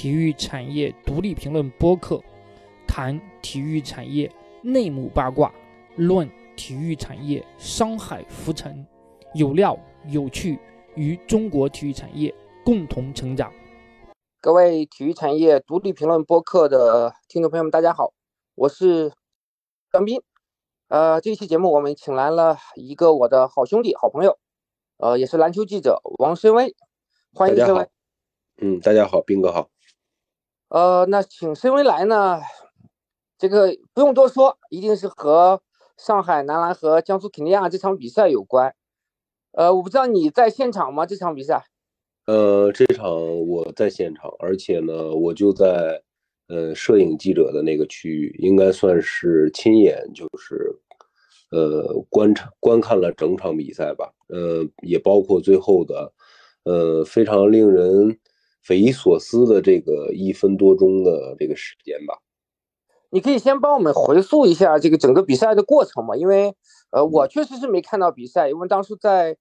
体育产业独立评论播客，谈体育产业内幕八卦，论体育产业商海浮沉，有料有趣，与中国体育产业共同成长。各位体育产业独立评论播客的听众朋友们，大家好，我是张斌。呃，这期节目我们请来了一个我的好兄弟、好朋友，呃，也是篮球记者王申威，欢迎申威。嗯，大家好，斌哥好。呃，那请申威来呢，这个不用多说，一定是和上海男篮和江苏肯尼亚这场比赛有关。呃，我不知道你在现场吗？这场比赛？呃，这场我在现场，而且呢，我就在呃摄影记者的那个区域，应该算是亲眼就是呃观察观看了整场比赛吧。呃，也包括最后的呃非常令人匪夷所思的这个一分多钟的这个时间吧。你可以先帮我们回溯一下这个整个比赛的过程嘛？因为呃，我确实是没看到比赛，因为当时在。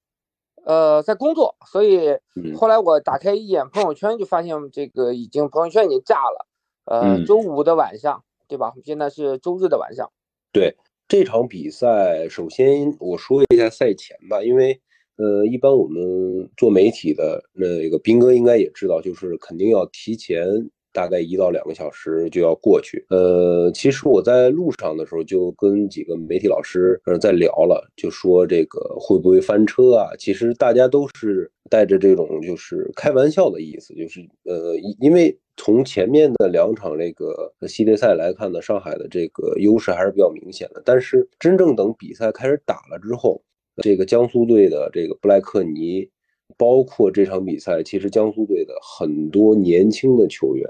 呃，在工作，所以后来我打开一眼朋友圈，就发现这个已经朋友圈已经炸了。呃，周五的晚上，对吧？现在是周日的晚上。对这场比赛，首先我说一下赛前吧，因为呃，一般我们做媒体的那个斌哥应该也知道，就是肯定要提前。大概一到两个小时就要过去。呃，其实我在路上的时候就跟几个媒体老师呃在聊了，就说这个会不会翻车啊？其实大家都是带着这种就是开玩笑的意思，就是呃，因为从前面的两场这个系列赛来看呢，上海的这个优势还是比较明显的。但是真正等比赛开始打了之后，这个江苏队的这个布莱克尼。包括这场比赛，其实江苏队的很多年轻的球员，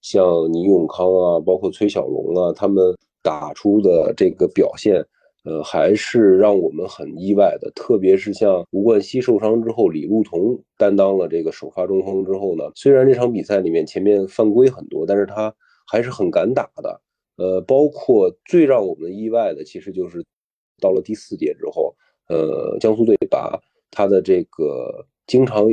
像倪永康啊，包括崔小龙啊，他们打出的这个表现，呃，还是让我们很意外的。特别是像吴冠希受伤之后，李路彤担当了这个首发中锋之后呢，虽然这场比赛里面前面犯规很多，但是他还是很敢打的。呃，包括最让我们意外的，其实就是到了第四节之后，呃，江苏队把他的这个。经常，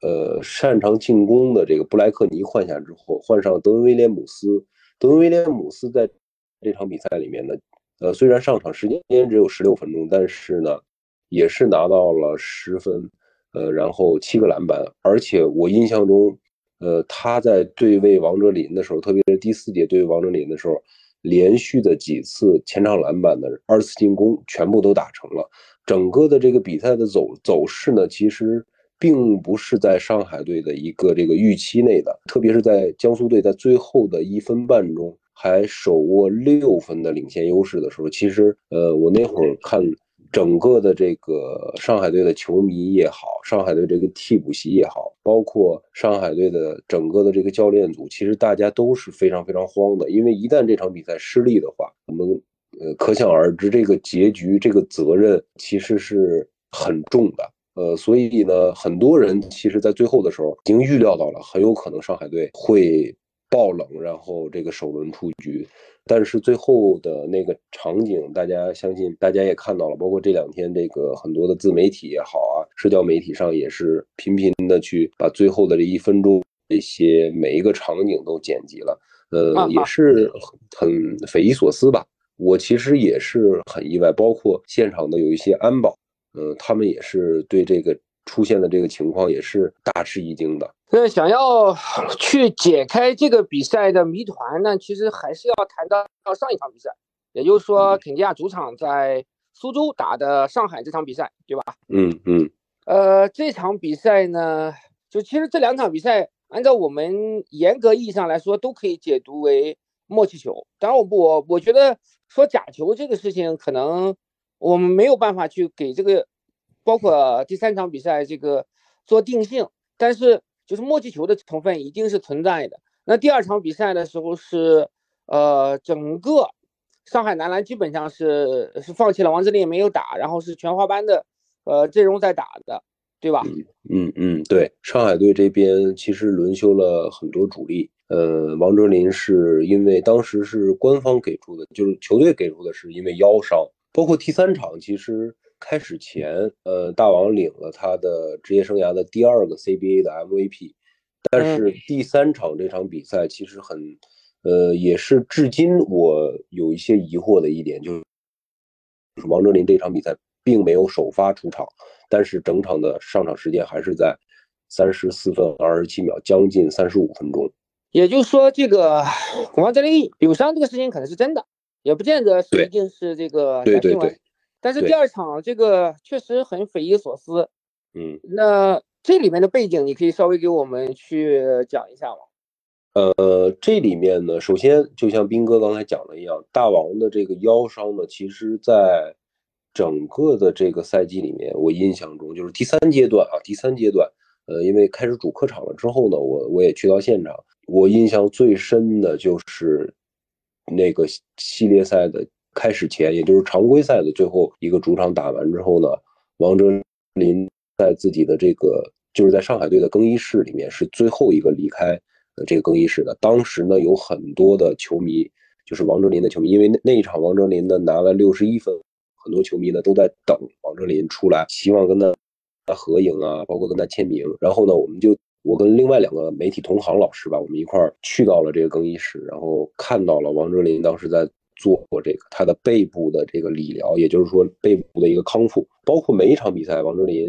呃，擅长进攻的这个布莱克尼换下之后，换上德文威廉姆斯。德文威廉姆斯在这场比赛里面呢，呃，虽然上场时间只有十六分钟，但是呢，也是拿到了十分，呃，然后七个篮板。而且我印象中，呃，他在对位王哲林的时候，特别是第四节对王哲林的时候，连续的几次前场篮板的二次进攻全部都打成了。整个的这个比赛的走走势呢，其实。并不是在上海队的一个这个预期内的，特别是在江苏队在最后的一分半钟还手握六分的领先优势的时候，其实，呃，我那会儿看整个的这个上海队的球迷也好，上海队这个替补席也好，包括上海队的整个的这个教练组，其实大家都是非常非常慌的，因为一旦这场比赛失利的话，我们，呃，可想而知这个结局，这个责任其实是很重的。呃，所以呢，很多人其实，在最后的时候已经预料到了，很有可能上海队会爆冷，然后这个首轮出局。但是最后的那个场景，大家相信大家也看到了，包括这两天这个很多的自媒体也好啊，社交媒体上也是频频的去把最后的这一分钟这些每一个场景都剪辑了。呃，也是很匪夷所思吧。我其实也是很意外，包括现场的有一些安保。呃，他们也是对这个出现的这个情况也是大吃一惊的。那，想要 去解开这个比赛的谜团呢，其实还是要谈到上一场比赛，也就是说肯尼亚主场在苏州打的上海这场比赛，对吧？嗯嗯。呃，这场比赛呢，就其实这两场比赛，按照我们严格意义上来说，都可以解读为默契球。当然，我我我觉得说假球这个事情可能。我们没有办法去给这个，包括第三场比赛这个做定性，但是就是默契球的成分一定是存在的。那第二场比赛的时候是，呃，整个上海男篮基本上是是放弃了王哲林也没有打，然后是全华班的呃阵容在打的，对吧？嗯嗯，对，上海队这边其实轮休了很多主力，呃，王哲林是因为当时是官方给出的，就是球队给出的是因为腰伤。包括第三场，其实开始前，呃，大王领了他的职业生涯的第二个 CBA 的 MVP，但是第三场这场比赛其实很，呃，也是至今我有一些疑惑的一点，就是王哲林这场比赛并没有首发出场，但是整场的上场时间还是在三十四分二十七秒，将近三十五分钟。也就是说，这个王哲林有伤这个事情可能是真的，也不见得是一定是这个对对对。但是第二场这个确实很匪夷所思，嗯，那这里面的背景你可以稍微给我们去讲一下吗？呃，这里面呢，首先就像斌哥刚才讲的一样，大王的这个腰伤呢，其实在整个的这个赛季里面，我印象中就是第三阶段啊，第三阶段，呃，因为开始主客场了之后呢，我我也去到现场，我印象最深的就是那个系列赛的。开始前，也就是常规赛的最后一个主场打完之后呢，王哲林在自己的这个就是在上海队的更衣室里面是最后一个离开呃这个更衣室的。当时呢，有很多的球迷，就是王哲林的球迷，因为那那一场王哲林呢拿了六十一分，很多球迷呢都在等王哲林出来，希望跟他合影啊，包括跟他签名。然后呢，我们就我跟另外两个媒体同行老师吧，我们一块儿去到了这个更衣室，然后看到了王哲林当时在。做过这个他的背部的这个理疗，也就是说背部的一个康复，包括每一场比赛，王哲林，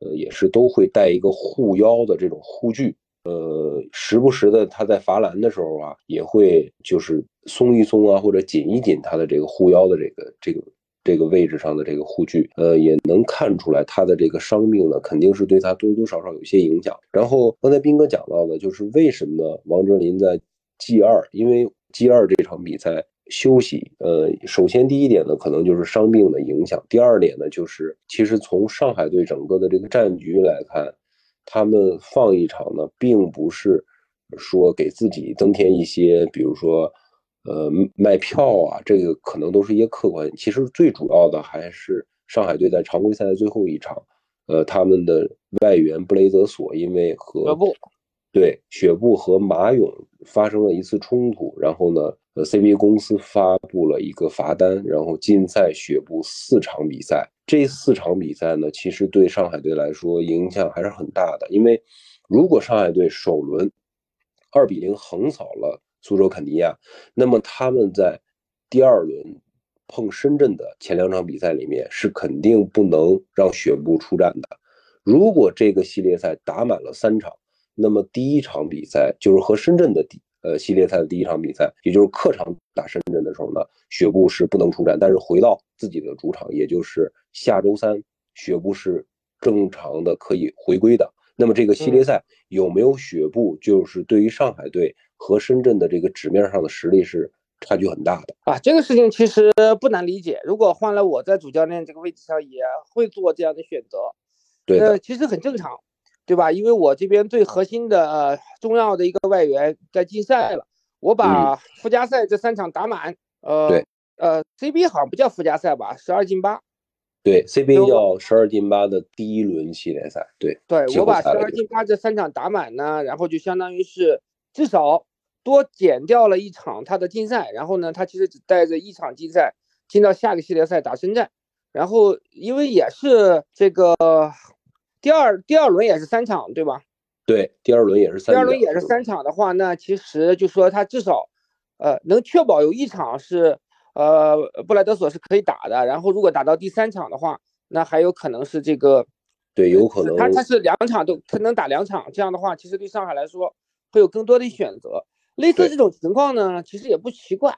呃，也是都会带一个护腰的这种护具，呃，时不时的他在罚篮的时候啊，也会就是松一松啊，或者紧一紧他的这个护腰的这个这个这个位置上的这个护具，呃，也能看出来他的这个伤病呢，肯定是对他多多少少有些影响。然后刚才斌哥讲到的，就是为什么王哲林在 G 二，因为 G 二这场比赛。休息，呃，首先第一点呢，可能就是伤病的影响；第二点呢，就是其实从上海队整个的这个战局来看，他们放一场呢，并不是说给自己增添一些，比如说，呃，卖票啊，这个可能都是一些客观。其实最主要的还是上海队在常规赛的最后一场，呃，他们的外援布雷泽索因为和对雪布和马勇发生了一次冲突，然后呢，呃，CBA 公司发布了一个罚单，然后禁赛雪布四场比赛。这四场比赛呢，其实对上海队来说影响还是很大的，因为如果上海队首轮二比零横扫了苏州肯尼亚，那么他们在第二轮碰深圳的前两场比赛里面是肯定不能让雪布出战的。如果这个系列赛打满了三场，那么第一场比赛就是和深圳的第呃系列赛的第一场比赛，也就是客场打深圳的时候呢，雪布是不能出战，但是回到自己的主场，也就是下周三，雪布是正常的可以回归的。那么这个系列赛有没有雪布，就是对于上海队和深圳的这个纸面上的实力是差距很大的啊。这个事情其实不难理解，如果换了我在主教练这个位置上，也会做这样的选择。对的，其实很正常。对吧？因为我这边最核心的、呃重要的一个外援在禁赛了，我把附加赛这三场打满。呃，对，呃，CB 好像不叫附加赛吧？十二进八。对，CB 叫十二进八的第一轮系列赛。对，对我把十二进八这三场打满呢，然后就相当于是至少多减掉了一场他的禁赛，然后呢，他其实只带着一场禁赛进到下个系列赛打深圳，然后因为也是这个。第二第二轮也是三场，对吧？对，第二轮也是三。第二轮也是三场的话，那其实就说他至少，呃，能确保有一场是，呃，布莱德索是可以打的。然后如果打到第三场的话，那还有可能是这个，对，有可能他他是两场都他能打两场，这样的话，其实对上海来说会有更多的选择。类似这种情况呢，其实也不奇怪，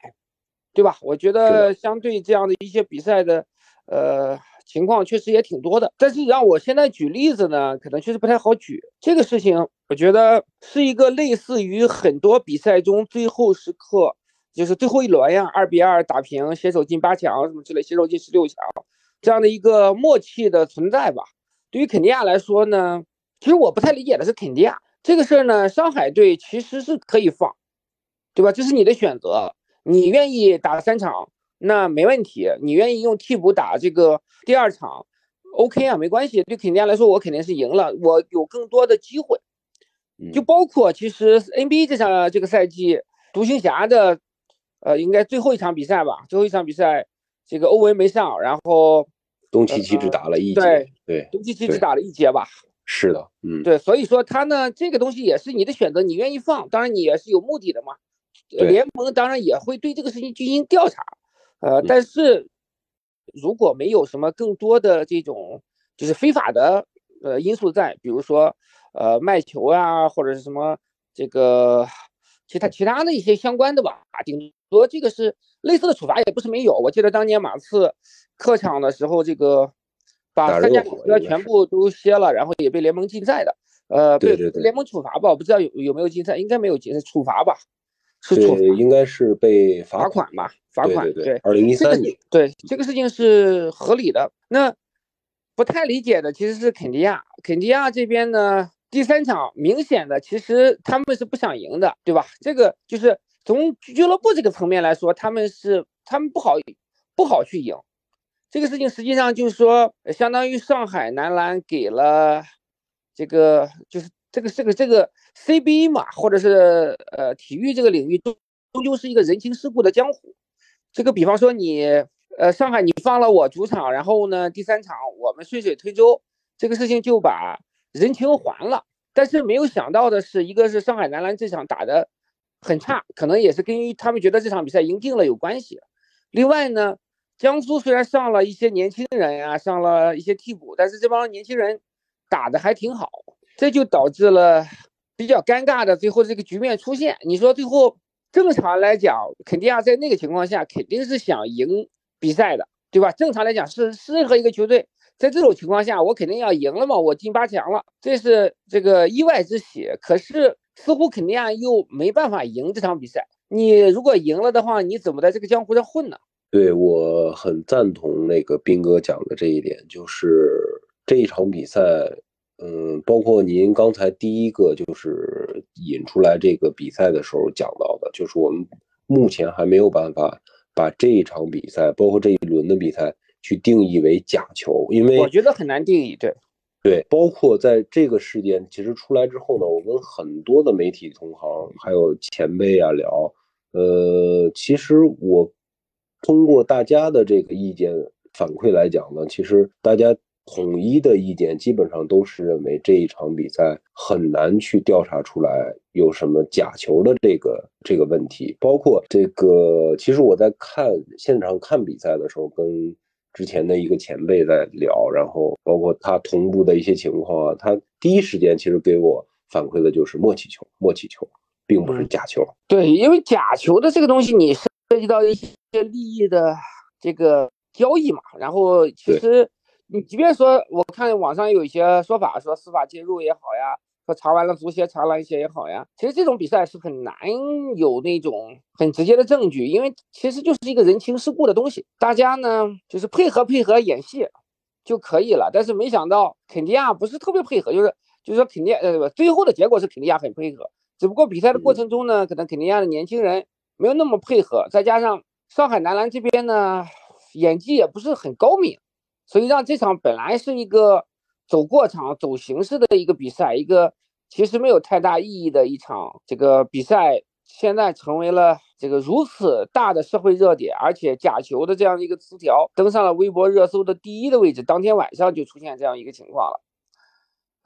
对吧？我觉得相对这样的一些比赛的，呃。情况确实也挺多的，但是让我现在举例子呢，可能确实不太好举。这个事情，我觉得是一个类似于很多比赛中最后时刻，就是最后一轮呀，二比二打平，携手进八强什么之类，携手进十六强这样的一个默契的存在吧。对于肯尼亚来说呢，其实我不太理解的是肯尼亚这个事儿呢，上海队其实是可以放，对吧？这是你的选择，你愿意打三场。那没问题，你愿意用替补打这个第二场，OK 啊，没关系。对肯尼亚来说，我肯定是赢了，我有更多的机会。就包括其实 NBA 这场这个赛季，独行侠的，呃，应该最后一场比赛吧，最后一场比赛，这个欧文没上，然后东契奇只打了一节，对对，东契奇只打了一节吧。是的，嗯，对，所以说他呢，这个东西也是你的选择，你愿意放，当然你也是有目的的嘛。联盟当然也会对这个事情进行调查，呃，嗯但是如果没有什么更多的这种就是非法的呃因素在，比如说呃卖球啊，或者是什么这个其他其他的一些相关的吧，顶多这个是类似的处罚也不是没有。我记得当年马刺客场的时候，这个把打三驾热火马车应该是全部都歇了，然后也被联盟禁赛的。呃，被联盟处罚吧，我不知道有有没有禁赛，应该没有禁赛，处罚吧，对，应该是被罚罚款吧，罚款对对，二零一三年对这个事情是合理的。那不太理解的其实是肯尼亚，肯尼亚这边呢，第三场明显的其实他们是不想赢的，对吧？这个就是从俱乐部这个层面来说，他们是他们不好不好去赢。这个事情实际上就是说，呃相当于上海男篮给了这个就是这个这个这个 CBA 嘛，或者是呃体育这个领域终终究是一个人情世故的江湖。这个比方说你呃上海你放了我主场，然后呢第三场我们顺水推舟，这个事情就把人情还了。但是没有想到的是，一个是上海男篮这场打的很差，可能也是跟他们觉得这场比赛赢定了有关系。另外呢，江苏虽然上了一些年轻人呀、上了一些替补，但是这帮年轻人打的还挺好，这就导致了比较尴尬的最后这个局面出现。你说最后正常来讲，肯尼亚在那个情况下肯定是想赢比赛的，对吧？正常来讲是是任何一个球队在这种情况下，我肯定要赢了嘛，我进八强了，这是这个意外之喜。可是似乎肯尼亚又没办法赢这场比赛。你如果赢了的话，你怎么在这个江湖上混呢？对我很赞同那个斌哥讲的这一点，就是这一场比赛，嗯，包括您刚才第一个就是引出来这个比赛的时候讲到的，就是我们目前还没有办法把这一场比赛，包括这一轮的比赛去定义为假球，因为我觉得很难定义。对，对，包括在这个事件其实出来之后呢，我跟很多的媒体同行还有前辈啊聊，呃，其实我通过大家的这个意见反馈来讲呢，其实大家统一的意见基本上都是认为这一场比赛很难去调查出来有什么假球的这个这个问题，包括这个，其实我在看现场看比赛的时候跟。之前的一个前辈在聊，然后包括他同步的一些情况啊，他第一时间其实给我反馈的就是默契球，默契球，并不是假球。对，因为假球的这个东西，你涉及到一些利益的这个交易嘛，然后其实你即便说，我看网上有一些说法，说司法介入也好呀。说查完了足协，查了一些也好呀。其实这种比赛是很难有那种很直接的证据，因为其实就是一个人情世故的东西，大家呢就是配合配合演戏就可以了。但是没想到肯尼亚不是特别配合，就是就是说肯尼亚呃最后的结果是肯尼亚很配合，只不过比赛的过程中呢，可能肯尼亚的年轻人没有那么配合，再加上上海男篮这边呢演技也不是很高明，所以让这场本来是一个。走过场、走形式的一个比赛，一个其实没有太大意义的一场这个比赛，现在成为了这个如此大的社会热点，而且假球的这样一个词条登上了微博热搜的第一的位置，当天晚上就出现这样一个情况了。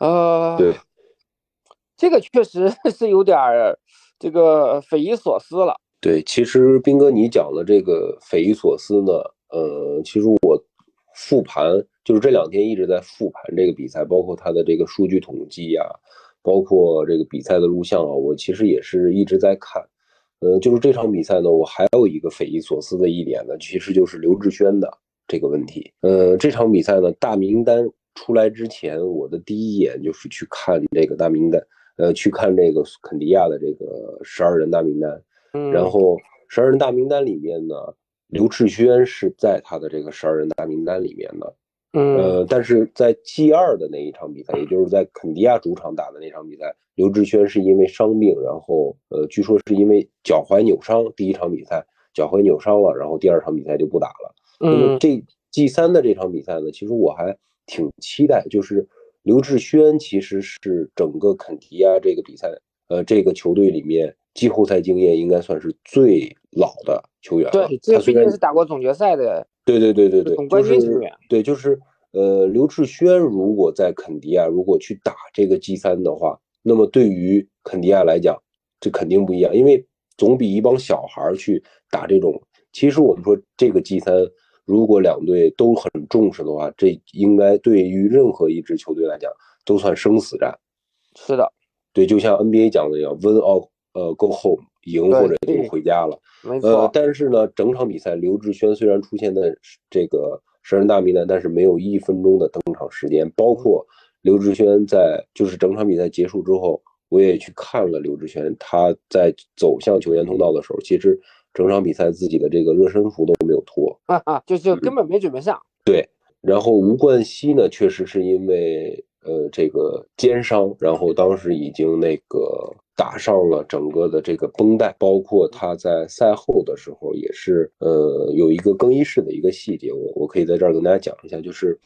呃，对，这个确实 是有点儿这个匪夷所思了。对，其实斌哥你讲的这个匪夷所思呢，呃，其实我复盘。就是这两天一直在复盘这个比赛，包括它的这个数据统计呀、啊，包括这个比赛的录像啊，我其实也是一直在看。呃，就是这场比赛呢，我还有一个匪夷所思的一点呢，其实就是刘志轩的这个问题。呃，这场比赛呢，大名单出来之前，我的第一眼就是去看这个大名单，呃，去看这个肯尼亚的这个十二人大名单。嗯，然后十二人大名单里面呢，刘志轩是在他的这个十二人大名单里面的。嗯，呃，但是在 G 二的那一场比赛，也就是在肯尼亚主场打的那场比赛，刘志轩是因为伤病，然后呃，据说是因为脚踝扭伤，第一场比赛脚踝扭伤了，然后第二场比赛就不打了。那么这 G 三的这场比赛呢，其实我还挺期待，就是刘志轩其实是整个肯尼亚这个比赛，呃，这个球队里面季后赛经验应该算是最老的球员了。对，这毕竟是打过总决赛的。对对对对对，总冠军球员，对，就是呃，刘志轩如果在肯迪亚如果去打这个 G 三的话，那么对于肯迪亚来讲，这肯定不一样，因为总比一帮小孩去打这种。其实我们说这个 G 三，如果两队都很重视的话，这应该对于任何一支球队来讲都算生死战。是的，对，就像 NBA 讲的一样，Win or 呃 Go home，赢或者就回家了。呃，但是呢，整场比赛刘志轩虽然出现在这个十人大名单，但是没有一分钟的登场时间。包括刘志轩在就是整场比赛结束之后，我也去看了刘志轩，他在走向球员通道的时候，其实。整场比赛自己的这个热身服都没有脱，啊啊，就就根本没准备上。对，然后吴冠希呢，确实是因为呃这个肩伤，然后当时已经那个打上了整个的这个绷带，包括他在赛后的时候也是呃有一个更衣室的一个细节，我我可以在这儿跟大家讲一下，就是。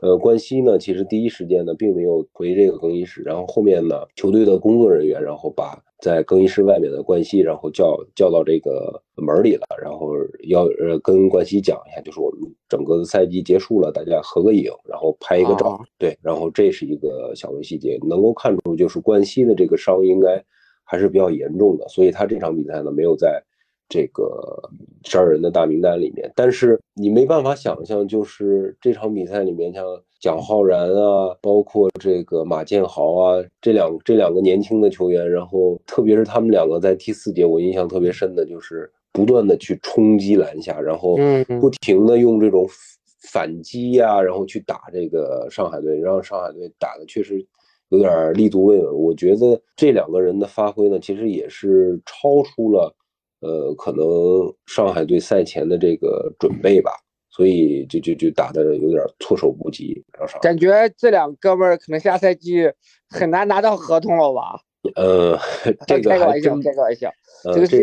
呃，冠希呢，其实第一时间呢，并没有回这个更衣室，然后后面呢，球队的工作人员，然后把在更衣室外面的冠希，然后叫叫到这个门里了，然后要呃跟冠希讲一下，就是我们整个的赛季结束了，大家合个影，然后拍一个照，对，然后这是一个小的细节，能够看出就是冠希的这个伤应该还是比较严重的，所以他这场比赛呢没有在。这个十二人的大名单里面，但是你没办法想象，就是这场比赛里面，像蒋浩然啊，包括这个马建豪啊，这两这两个年轻的球员，然后特别是他们两个在第四节，我印象特别深的就是不断的去冲击篮下，然后不停的用这种反击呀，然后去打这个上海队，让上海队打的确实有点立足未稳。我觉得这两个人的发挥呢，其实也是超出了。呃，可能上海队赛前的这个准备吧，所以就就就打的有点措手不及。感觉这两哥们儿可能下赛季很难拿到合同了吧？呃，这个开个玩笑，开个玩笑。这个是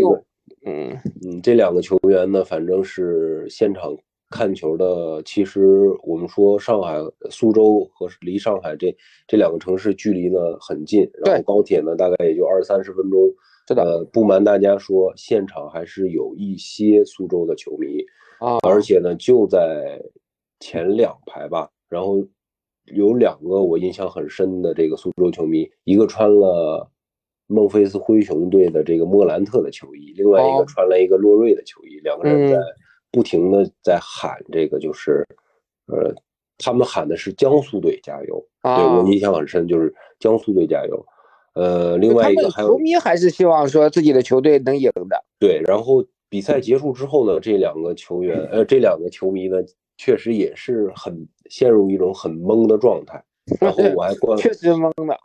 嗯嗯，这两个球员呢，反正是现场看球的。其实我们说上海、苏州和离上海这这两个城市距离呢很近，然后高铁呢大概也就二三十分钟。是的，呃，不瞒大家说，现场还是有一些苏州的球迷啊，而且呢，就在前两排吧。然后有两个我印象很深的这个苏州球迷，一个穿了孟菲斯灰熊队的这个莫兰特的球衣，另外一个穿了一个洛瑞的球衣，两个人在不停的在喊这个，就是呃，他们喊的是江苏队加油，对我印象很深，就是江苏队加油。呃，另外一个还有球迷还是希望说自己的球队能赢的。对，然后比赛结束之后呢，这两个球员，呃，这两个球迷呢，确实也是很陷入一种很懵的状态。然后我还观，确实懵的。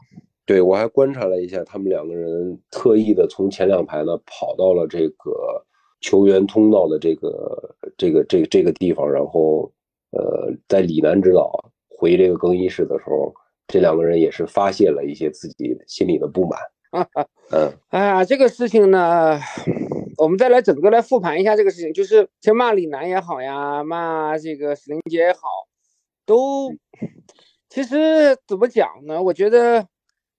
对，我还观察了一下，他们两个人特意的从前两排呢跑到了这个球员通道的这个这个这这个地方，然后呃，在李楠指导回这个更衣室的时候。这两个人也是发泄了一些自己心里的不满。嗯，哎呀，这个事情呢，我们再来整个来复盘一下这个事情，就是像骂李楠也好呀，骂这个史林杰也好，都其实怎么讲呢？我觉得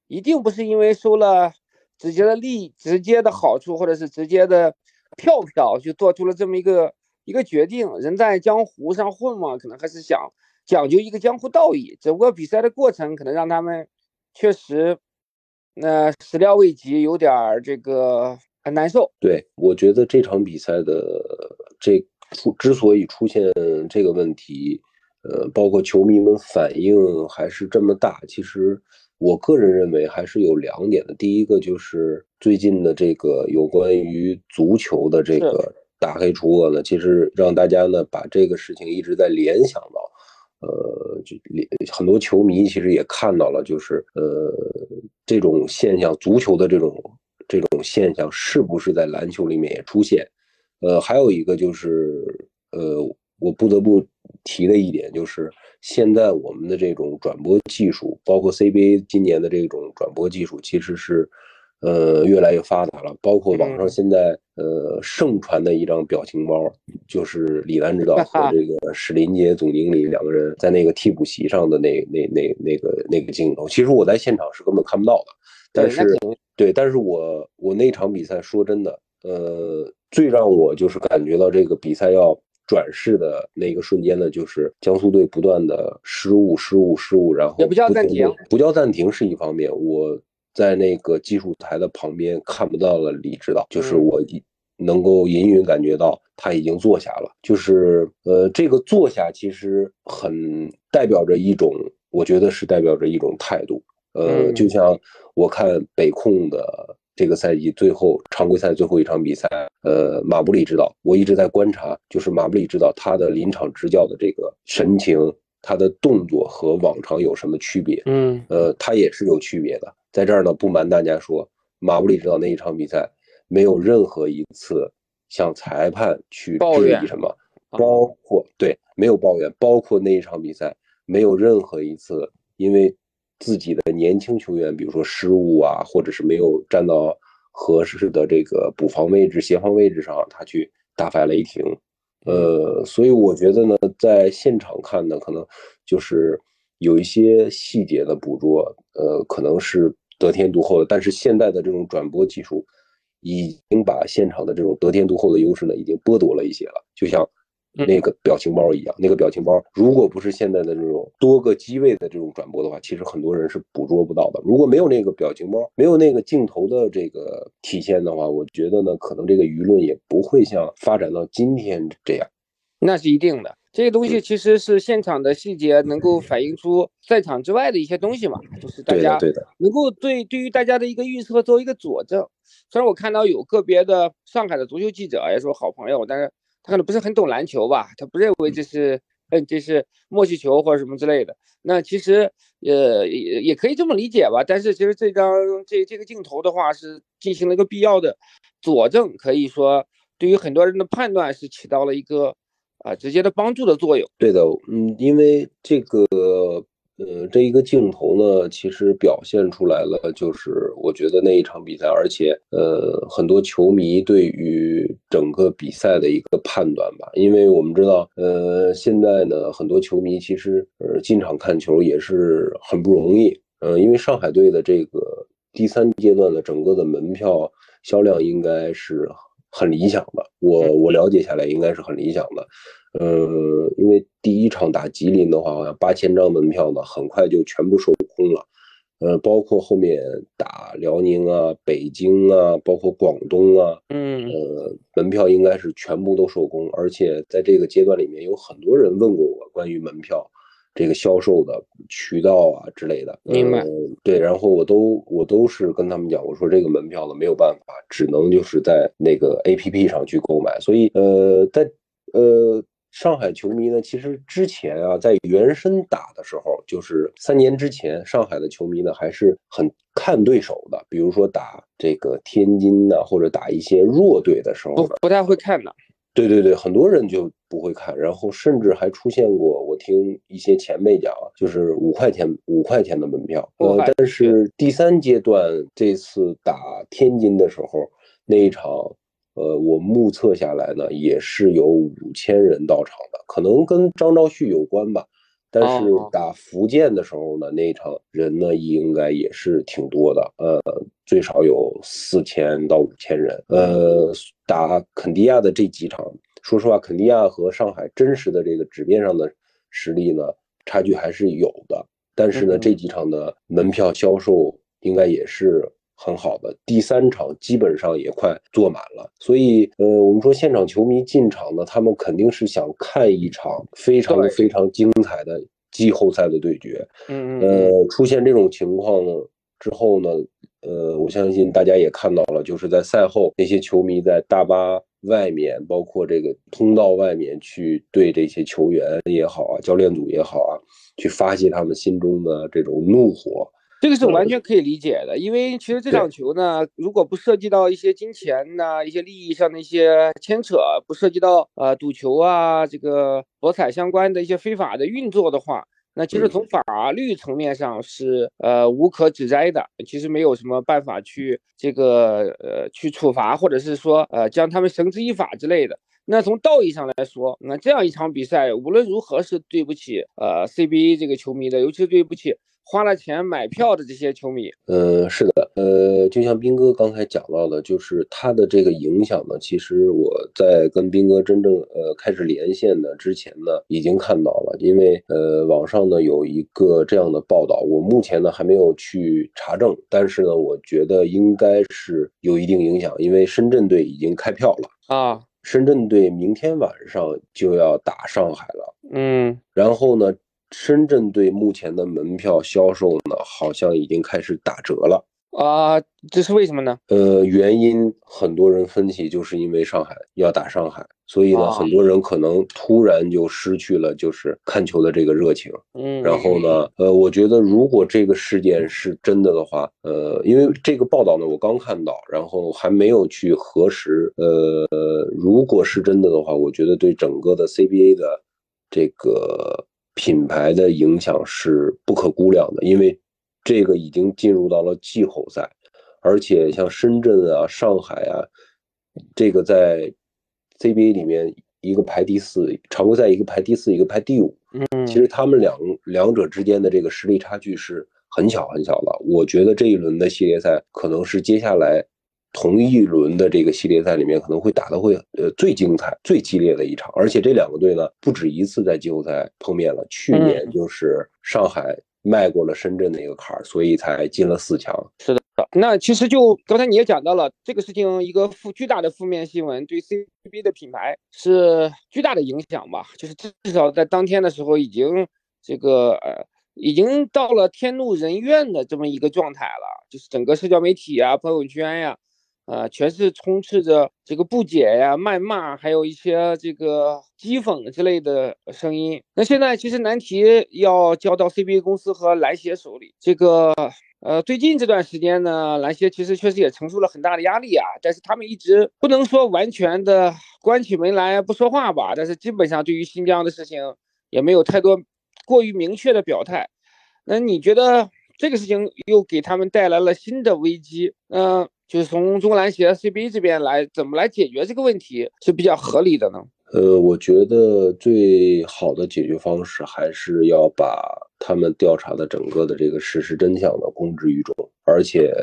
一定不是因为收了直接的利益、直接的好处，或者是直接的票票就做出了这么一个一个决定。人在江湖上混嘛，可能还是想。讲究一个江湖道义，只不过比赛的过程可能让他们确实，那始料未及，有点儿这个很难受。对我觉得这场比赛的这出之所以出现这个问题，呃，包括球迷们反应还是这么大，其实我个人认为还是有两点的。第一个就是最近的这个有关于足球的这个打黑除恶呢，其实让大家呢把这个事情一直在联想到。呃，就很多球迷其实也看到了，就是呃这种现象，足球的这种这种现象是不是在篮球里面也出现？呃，还有一个就是呃，我不得不提的一点就是，现在我们的这种转播技术，包括 CBA 今年的这种转播技术，其实是。呃，越来越发达了，包括网上现在呃盛传的一张表情包，就是李楠指导 和这个史林杰总经理两个人在那个替补席上的那那那那个那个镜头。其实我在现场是根本看不到的，但是对，但是我我那场比赛说真的，呃，最让我就是感觉到这个比赛要转世的那个瞬间呢，就是江苏队不断的失误、失误、失误，然后也不叫暂停，不叫暂停是一方面。我在那个技术台的旁边看不到了李指导，就是我能够隐隐感觉到他已经坐下了。就是呃，这个坐下其实很代表着一种，我觉得是代表着一种态度。呃，就像我看北控的。这个赛季最后常规赛最后一场比赛，呃，马布里指导，我一直在观察，就是马布里指导他的临场执教的这个神情，他的动作和往常有什么区别？嗯，呃，他也是有区别的。在这儿呢，不瞒大家说，马布里指导那一场比赛没有任何一次向裁判去质疑什么，包括对没有抱怨，包括那一场比赛没有任何一次因为。自己的年轻球员，比如说失误啊，或者是没有站到合适的这个补防位置、协防位置上，他去大发雷霆。呃，所以我觉得呢，在现场看呢，可能就是有一些细节的捕捉，呃，可能是得天独厚的。但是现在的这种转播技术，已经把现场的这种得天独厚的优势呢，已经剥夺了一些了。就像。那个表情包一样，那个表情包，如果不是现在的这种多个机位的这种转播的话，其实很多人是捕捉不到的。如果没有那个表情包，没有那个镜头的这个体现的话，我觉得呢，可能这个舆论也不会像发展到今天这样。那是一定的，这些东西其实是现场的细节能够反映出赛场之外的一些东西嘛，就是大家能够对对于大家的一个预测做一个佐证。虽然我看到有个别的上海的足球记者也是我好朋友，但是。他可能不是很懂篮球吧，他不认为这是，嗯，这是默契球或者什么之类的。那其实，呃，也也可以这么理解吧。但是其实这张这这个镜头的话是进行了一个必要的佐证，可以说对于很多人的判断是起到了一个啊直接的帮助的作用。对的，嗯，因为这个。呃，这一个镜头呢，其实表现出来了，就是我觉得那一场比赛，而且呃，很多球迷对于整个比赛的一个判断吧，因为我们知道，呃，现在呢，很多球迷其实呃进场看球也是很不容易，呃，因为上海队的这个第三阶段的整个的门票销量应该是很理想的，我我了解下来应该是很理想的。呃，因为第一场打吉林的话，好像八千张门票呢，很快就全部售空了。呃，包括后面打辽宁啊、北京啊，包括广东啊，嗯，呃，门票应该是全部都售空。而且在这个阶段里面，有很多人问过我关于门票这个销售的渠道啊之类的。明白。对，然后我都我都是跟他们讲，我说这个门票呢没有办法，只能就是在那个 APP 上去购买。所以，呃，在呃。上海球迷呢，其实之前啊，在原生打的时候，就是三年之前，上海的球迷呢还是很看对手的。比如说打这个天津呢，或者打一些弱队的时候，不不太会看的。对对对，很多人就不会看，然后甚至还出现过，我听一些前辈讲，就是五块钱五块钱的门票。呃，但是第三阶段这次打天津的时候，那一场。呃，我目测下来呢，也是有五千人到场的，可能跟张昭旭有关吧。但是打福建的时候呢，那场人呢应该也是挺多的，呃，最少有四千到五千人。呃，打肯尼亚的这几场，说实话，肯尼亚和上海真实的这个纸面上的实力呢，差距还是有的。但是呢，这几场的门票销售应该也是。很好的，第三场基本上也快坐满了，所以呃，我们说现场球迷进场呢，他们肯定是想看一场非常非常精彩的季后赛的对决。嗯呃，出现这种情况呢之后呢，呃，我相信大家也看到了，就是在赛后那些球迷在大巴外面，包括这个通道外面去对这些球员也好啊，教练组也好啊，去发泄他们心中的这种怒火。这个是完全可以理解的，因为其实这场球呢，如果不涉及到一些金钱呐、一些利益上的一些牵扯，不涉及到呃赌球啊、这个博彩相关的一些非法的运作的话，那其实从法律层面上是呃无可指摘的，其实没有什么办法去这个呃去处罚，或者是说呃将他们绳之以法之类的。那从道义上来说，那这样一场比赛无论如何是对不起呃 CBA 这个球迷的，尤其是对不起花了钱买票的这些球迷。嗯，是的，呃，就像斌哥刚才讲到的，就是他的这个影响呢，其实我在跟斌哥真正呃开始连线的之前呢，已经看到了，因为呃网上呢有一个这样的报道，我目前呢还没有去查证，但是呢，我觉得应该是有一定影响，因为深圳队已经开票了啊，深圳队明天晚上就要打上海了，嗯，然后呢。深圳队目前的门票销售呢，好像已经开始打折了啊，这是为什么呢？呃，原因很多人分析，就是因为上海要打上海，所以呢，很多人可能突然就失去了就是看球的这个热情。嗯，然后呢，呃，我觉得如果这个事件是真的的话，呃，因为这个报道呢，我刚看到，然后还没有去核实。呃，如果是真的的话，我觉得对整个的 CBA 的这个。品牌的影响是不可估量的，因为这个已经进入到了季后赛，而且像深圳啊、上海啊，这个在 CBA 里面一个排第四，常规赛一个排第四，一个排第五。嗯，其实他们两两者之间的这个实力差距是很小很小的。我觉得这一轮的系列赛可能是接下来。同一轮的这个系列赛里面，可能会打的会呃最精彩、最激烈的一场，而且这两个队呢不止一次在季后赛碰面了。去年就是上海迈过了深圳的一个坎儿，所以才进了四强。是的，那其实就刚才你也讲到了这个事情，一个负巨大的负面新闻对 CBA 的品牌是巨大的影响吧？就是至少在当天的时候，已经这个呃已经到了天怒人怨的这么一个状态了，就是整个社交媒体啊、朋友圈呀。呃，全是充斥着这个不解呀、谩骂，还有一些这个讥讽之类的声音。那现在其实难题要交到 CBA 公司和篮协手里。这个呃，最近这段时间呢，篮协其实确实也承受了很大的压力啊。但是他们一直不能说完全的关起门来不说话吧，但是基本上对于新疆的事情也没有太多过于明确的表态。那你觉得这个事情又给他们带来了新的危机？嗯。就是从中国篮协 CBA 这边来，怎么来解决这个问题是比较合理的呢？呃，我觉得最好的解决方式还是要把他们调查的整个的这个事实真相呢公之于众，而且，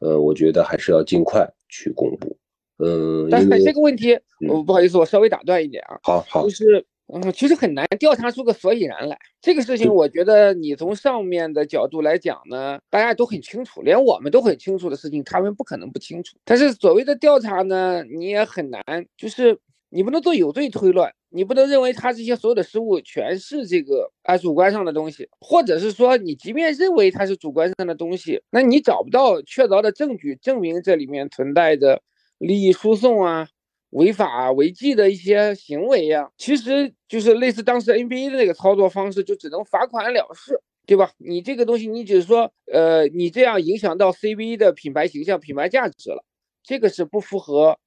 呃，我觉得还是要尽快去公布。嗯，但是这个问题，我不好意思，我稍微打断一点啊。好好，就是。嗯，其实很难调查出个所以然来。这个事情，我觉得你从上面的角度来讲呢，大家都很清楚，连我们都很清楚的事情，他们不可能不清楚。但是所谓的调查呢，你也很难，就是你不能做有罪推论，你不能认为他这些所有的失误全是这个啊主观上的东西，或者是说你即便认为他是主观上的东西，那你找不到确凿的证据证明这里面存在着利益输送啊。违法违纪的一些行为呀，其实就是类似当时 NBA 的那个操作方式，就只能罚款了事，对吧？你这个东西，你只是说，呃，你这样影响到 CBA 的品牌形象、品牌价值了，这个是不符合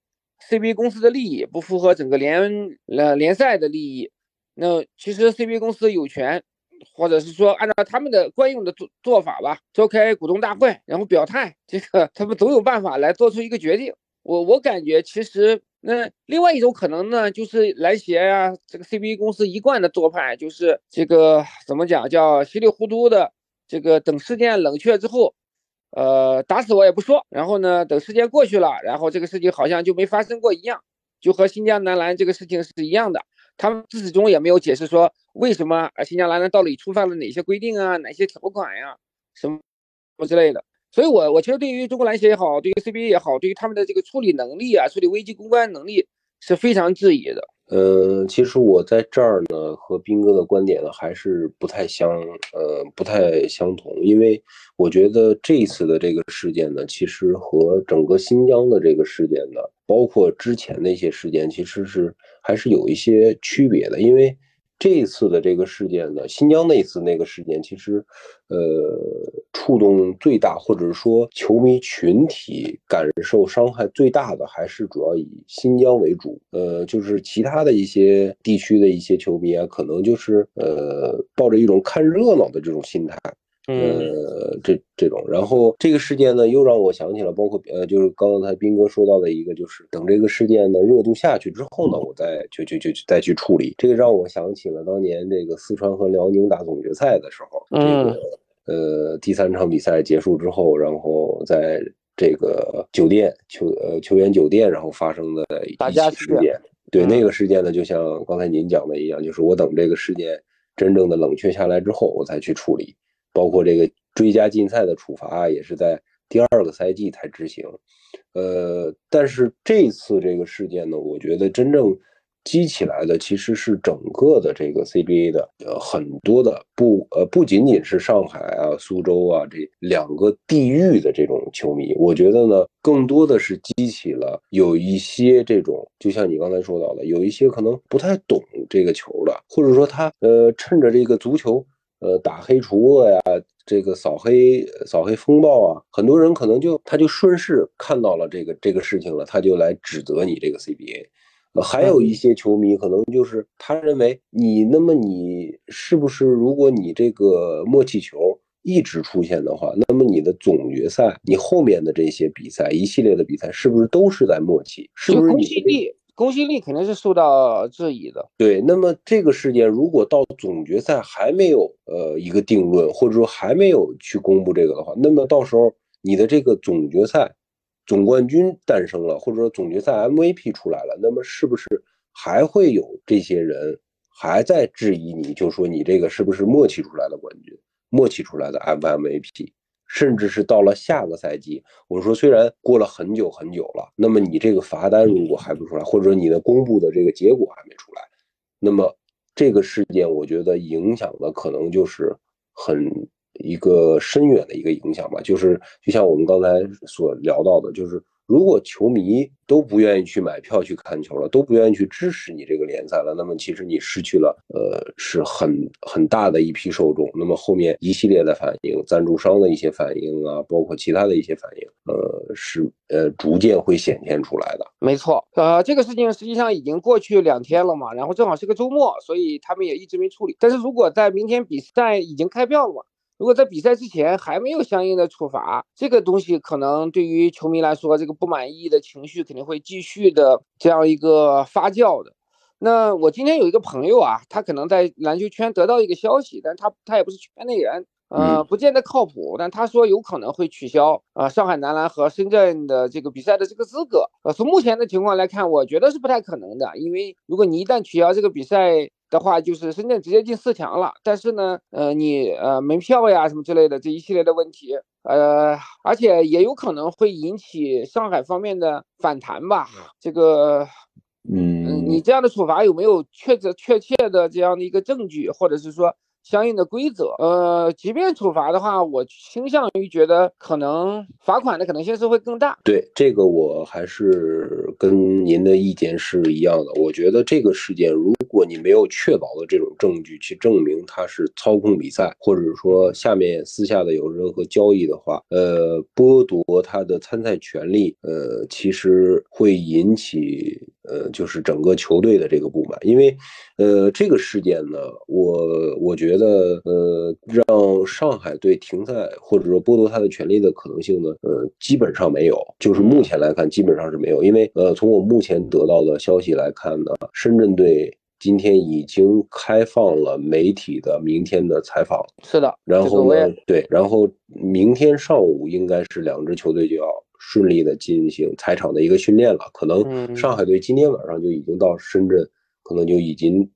CBA 公司的利益，不符合整个联呃联赛的利益。那其实 CBA 公司有权，或者是说按照他们的惯用的做做法吧，召开股东大会，然后表态，这个 他们总有办法来做出一个决定。我我感觉其实。那另外一种可能呢，就是篮协呀，这个 CBA 公司一贯的做派就是这个怎么讲，叫稀里糊涂的，这个等事件冷却之后，呃，打死我也不说。然后呢，等时间过去了，然后这个事情好像就没发生过一样，就和新疆男篮这个事情是一样的。他们自始终也没有解释说为什么，新疆男篮到底触犯了哪些规定啊，哪些条款呀，什么什么之类的。所以，我我其实对于中国篮协也好，对于 CBA 也好，对于他们的这个处理能力啊，处理危机公关能力是非常质疑的。嗯，其实我在这儿呢，和斌哥的观点呢还是不太相，呃，不太相同。因为我觉得这一次的这个事件呢，其实和整个新疆的这个事件呢，包括之前那些事件，其实是还是有一些区别的，因为。这一次的这个事件呢，新疆那次那个事件，其实，呃，触动最大，或者说球迷群体感受伤害最大的，还是主要以新疆为主。呃，就是其他的一些地区的一些球迷啊，可能就是呃，抱着一种看热闹的这种心态。呃，这这种，然后这个事件呢，又让我想起了，包括呃，就是刚才斌哥说到的一个，就是等这个事件的热度下去之后呢，我再去去去再去处理。这个让我想起了当年这个四川和辽宁打总决赛的时候，这个呃，第三场比赛结束之后，然后在这个酒店球呃球员酒店，然后发生的一起事件。对那个事件呢，就像刚才您讲的一样，就是我等这个事件真正的冷却下来之后，我再去处理。包括这个追加禁赛的处罚，也是在第二个赛季才执行。呃，但是这次这个事件呢，我觉得真正。激起来的其实是整个的这个 CBA 的呃很多的不呃不仅仅是上海啊苏州啊这两个地域的这种球迷，我觉得呢更多的是激起了有一些这种就像你刚才说到的，有一些可能不太懂这个球的，或者说他呃趁着这个足球呃打黑除恶呀，这个扫黑扫黑风暴啊，很多人可能就他就顺势看到了这个这个事情了，他就来指责你这个 CBA。还有一些球迷可能就是他认为你那么你是不是如果你这个默契球一直出现的话，那么你的总决赛你后面的这些比赛一系列的比赛是不是都是在默契？是不是公信力？公信力肯定是受到质疑的。对，那么这个事件如果到总决赛还没有呃一个定论，或者说还没有去公布这个的话，那么到时候你的这个总决赛。总冠军诞生了，或者说总决赛 MVP 出来了，那么是不是还会有这些人还在质疑你？就说你这个是不是默契出来的冠军，默契出来的 MVP，甚至是到了下个赛季，我说虽然过了很久很久了，那么你这个罚单如果还不出来，或者你的公布的这个结果还没出来，那么这个事件我觉得影响的可能就是很。一个深远的一个影响吧，就是就像我们刚才所聊到的，就是如果球迷都不愿意去买票去看球了，都不愿意去支持你这个联赛了，那么其实你失去了，呃，是很很大的一批受众。那么后面一系列的反应，赞助商的一些反应啊，包括其他的一些反应，呃，是呃逐渐会显现出来的。没错，呃，这个事情实际上已经过去两天了嘛，然后正好是个周末，所以他们也一直没处理。但是如果在明天比赛已经开票了嘛？如果在比赛之前还没有相应的处罚，这个东西可能对于球迷来说，这个不满意的情绪肯定会继续的这样一个发酵的。那我今天有一个朋友啊，他可能在篮球圈得到一个消息，但他他也不是圈内人，呃，不见得靠谱。但他说有可能会取消啊上海男篮和深圳的这个比赛的这个资格。呃，从目前的情况来看，我觉得是不太可能的，因为如果你一旦取消这个比赛，的话就是深圳直接进四强了，但是呢，呃，你呃门票呀什么之类的这一系列的问题，呃，而且也有可能会引起上海方面的反弹吧。这个，嗯，你这样的处罚有没有确切确切的这样的一个证据，或者是说？相应的规则，呃，即便处罚的话，我倾向于觉得可能罚款的可能性是会更大。对这个，我还是跟您的意见是一样的。我觉得这个事件，如果你没有确凿的这种证据去证明他是操控比赛，或者说下面私下的有任何交易的话，呃，剥夺他的参赛权利，呃，其实会引起呃，就是整个球队的这个不满，因为，呃，这个事件呢，我我觉得。呃，让上海队停赛或者说剥夺他的权利的可能性呢，呃，基本上没有。就是目前来看，基本上是没有。因为呃，从我目前得到的消息来看呢，深圳队今天已经开放了媒体的明天的采访。是的。然后呢，对，然后明天上午应该是两支球队就要顺利的进行采场的一个训练了。可能上海队今天晚上就已经到深圳，可能就已经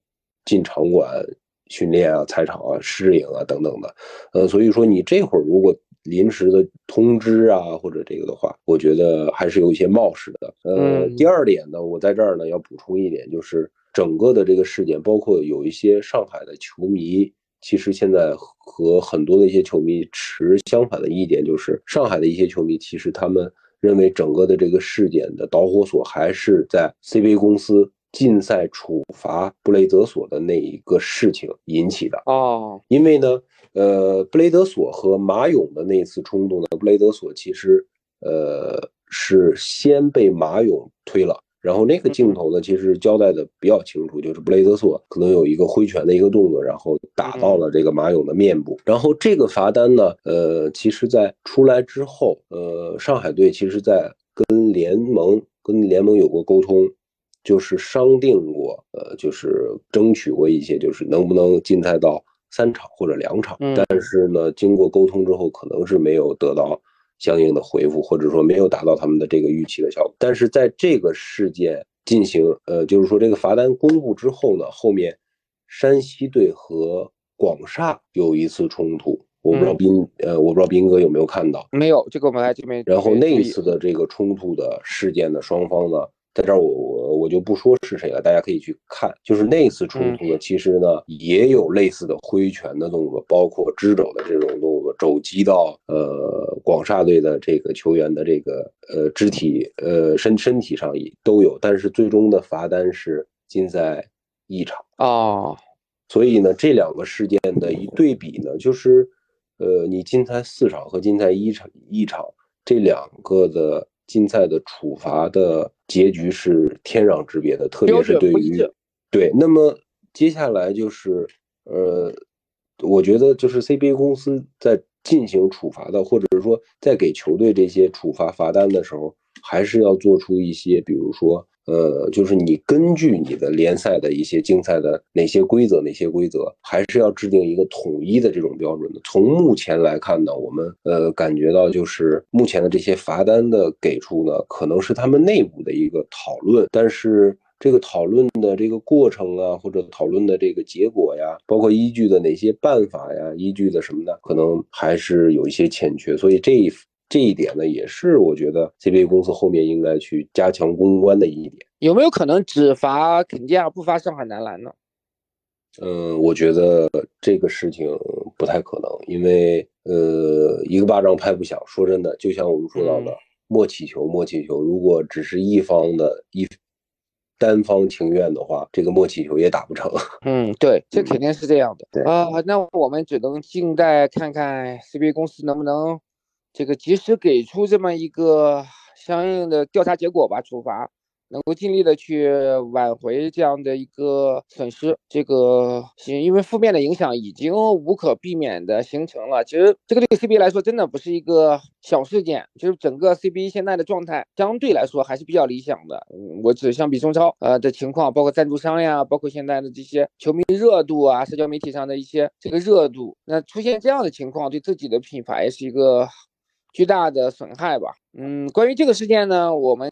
进场馆。训练啊，踩场啊，适应啊，等等的，呃，所以说你这会儿如果临时的通知啊，或者这个的话，我觉得还是有一些冒失的。呃，第二点呢，我在这儿呢要补充一点，就是整个的这个事件，包括有一些上海的球迷，其实现在和很多的一些球迷持相反的意见，就是上海的一些球迷，其实他们认为整个的这个事件的导火索还是在 CBA 公司。禁赛处罚布雷德索的那一个事情引起的哦，因为呢，呃，布雷德索和马勇的那一次冲动呢，布雷德索其实呃是先被马勇推了，然后那个镜头呢，其实交代的比较清楚，就是布雷德索可能有一个挥拳的一个动作，然后打到了这个马勇的面部，然后这个罚单呢，呃，其实在出来之后，呃，上海队其实在跟联盟跟联盟有过沟通。就是商定过，呃，就是争取过一些，就是能不能禁赛到三场或者两场，嗯。但是呢，经过沟通之后，可能是没有得到相应的回复，或者说没有达到他们的这个预期的效果。但是在这个事件进行，呃，就是说这个罚单公布之后呢，后面山西队和广厦有一次冲突，我不知道嗯斌，呃，我不知道斌哥有没有看到。没有这个我们来这边。然后那一次的这个冲突的事件的双方呢，在这儿我我我就不说是谁了，大家可以去看。就是那次冲突呢，其实呢也有类似的挥拳的动作，包括支肘的这种动作，肘击到呃广厦队的这个球员的这个呃肢体呃身身体上也都有，但是最终的罚单是禁赛一场。哦，所以呢，这两个事件的一对比呢，就是，呃，你禁赛四场和禁赛一场一场这两个的禁赛的处罚的结局是天壤之别的，特别是对于对。那么接下来就是，呃，我觉得就是 CBA 公司在进行处罚的，或者是说在给球队这些处罚罚单的时候，还是要做出一些，比如说。呃，就是你根据你的联赛的一些竞赛的哪些规则，哪些规则，还是要制定一个统一的这种标准的。从目前来看呢，我们呃感觉到就是目前的这些罚单的给出呢，可能是他们内部的一个讨论，但是这个讨论的这个过程啊，或者讨论的这个结果呀，包括依据的哪些办法呀，依据的什么的，可能还是有一些欠缺，所以这一。这一点呢，也是我觉得 CBA 公司后面应该去加强公关的一点。有没有可能只罚肯尼亚，不罚上海男篮呢？嗯，我觉得这个事情不太可能，因为呃，一个巴掌拍不响。说真的，就像我们说到的，嗯莫乞求，莫乞求。如果只是一方的一单方情愿的话，这个莫乞求也打不成。嗯，对，这嗯肯定是这样的。对啊、那我们只能静待看看 CBA 公司能不能这个及时给出这么一个相应的调查结果吧，处罚。能够尽力的去挽回这样的一个损失，这个行，因为负面的影响已经无可避免的形成了。其实这个对 CBA 来说真的不是一个小事件，就是整个 CBA 现在的状态相对来说还是比较理想的。我只相比中超呃的情况，包括赞助商呀，包括现在的这些球迷热度啊，社交媒体上的一些这个热度，那出现这样的情况，对自己的品牌是一个巨大的损害吧。嗯，关于这个事件呢，我们。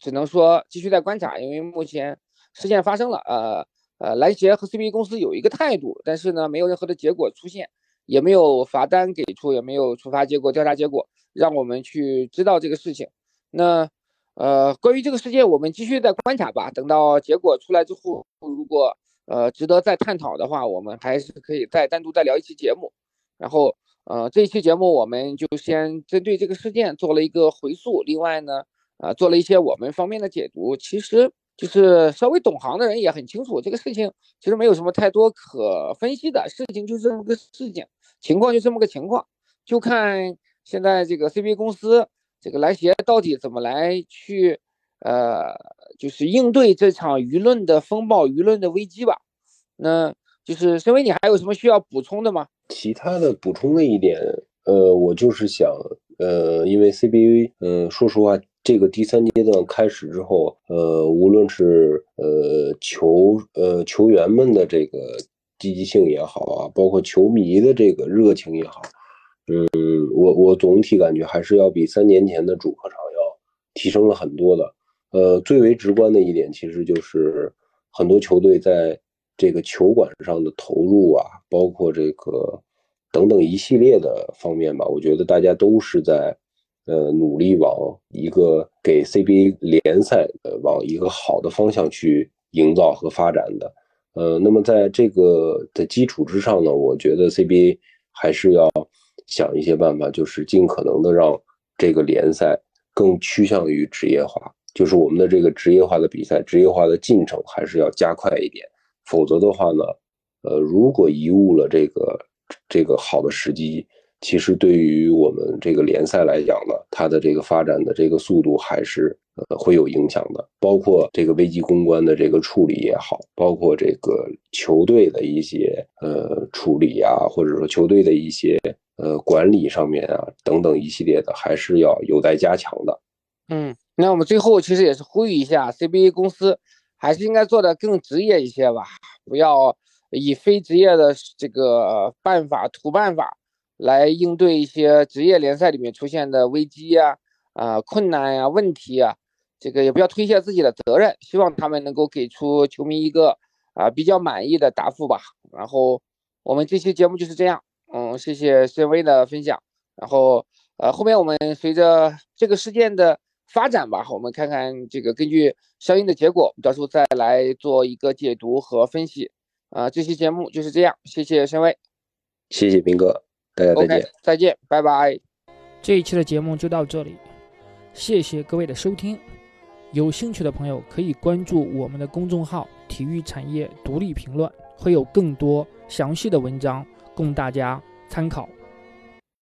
只能说继续在观察，因为目前事件发生了，呃呃，篮协和 CBA 公司有一个态度，但是呢，没有任何的结果出现，也没有罚单给出，也没有处罚结果、调查结果，让我们去知道这个事情。那呃，关于这个事件，我们继续在观察吧。等到结果出来之后，如果呃值得再探讨的话，我们还是可以再单独再聊一期节目。然后呃，这一期节目我们就先针对这个事件做了一个回溯，另外呢。啊，做了一些我们方面的解读，其实就是稍微懂行的人也很清楚，这个事情其实没有什么太多可分析的事情，就这么个事情，情况就这么个情况，就看现在这个 CBA 公司这个篮协到底怎么来去，呃，就是应对这场舆论的风暴、舆论的危机吧。那就是申威，你还有什么需要补充的吗？其他的补充的一点，呃，我就是想，呃，因为 CBA，嗯、呃，说实话。这个第三阶段开始之后，呃，无论是呃球呃球员们的这个积极性也好啊，包括球迷的这个热情也好，嗯，我我总体感觉还是要比三年前的主客场要提升了很多的。呃，最为直观的一点，其实就是很多球队在这个球馆上的投入啊，包括这个等等一系列的方面吧，我觉得大家都是在。呃，努力往一个给 CBA 联赛呃往一个好的方向去营造和发展的。呃，那么在这个的基础之上呢，我觉得 CBA 还是要想一些办法，就是尽可能的让这个联赛更趋向于职业化，就是我们的这个职业化的比赛、职业化的进程还是要加快一点。否则的话呢，呃，如果贻误了这个这个好的时机。其实对于我们这个联赛来讲呢，它的这个发展的这个速度还是呃会有影响的，包括这个危机公关的这个处理也好，包括这个球队的一些呃处理啊，或者说球队的一些呃管理上面啊等等一系列的，还是要有待加强的。嗯，那我们最后其实也是呼吁一下 CBA 公司，还是应该做的更职业一些吧，不要以非职业的这个办法、土办法来应对一些职业联赛里面出现的危机呀、啊困难呀、问题呀，这个也不要推卸自己的责任，希望他们能够给出球迷一个啊比较满意的答复吧。然后我们这期节目就是这样，嗯，谢谢申威的分享。然后呃后面我们随着这个事件的发展吧，我们看看这个根据相应的结果，到时候再来做一个解读和分析。啊，这期节目就是这样，谢谢申威，谢谢斌哥，大家再见。再见，拜拜。这一期的节目就到这里，谢谢各位的收听。有兴趣的朋友可以关注我们的公众号“体育产业独立评论”，会有更多详细的文章供大家参考。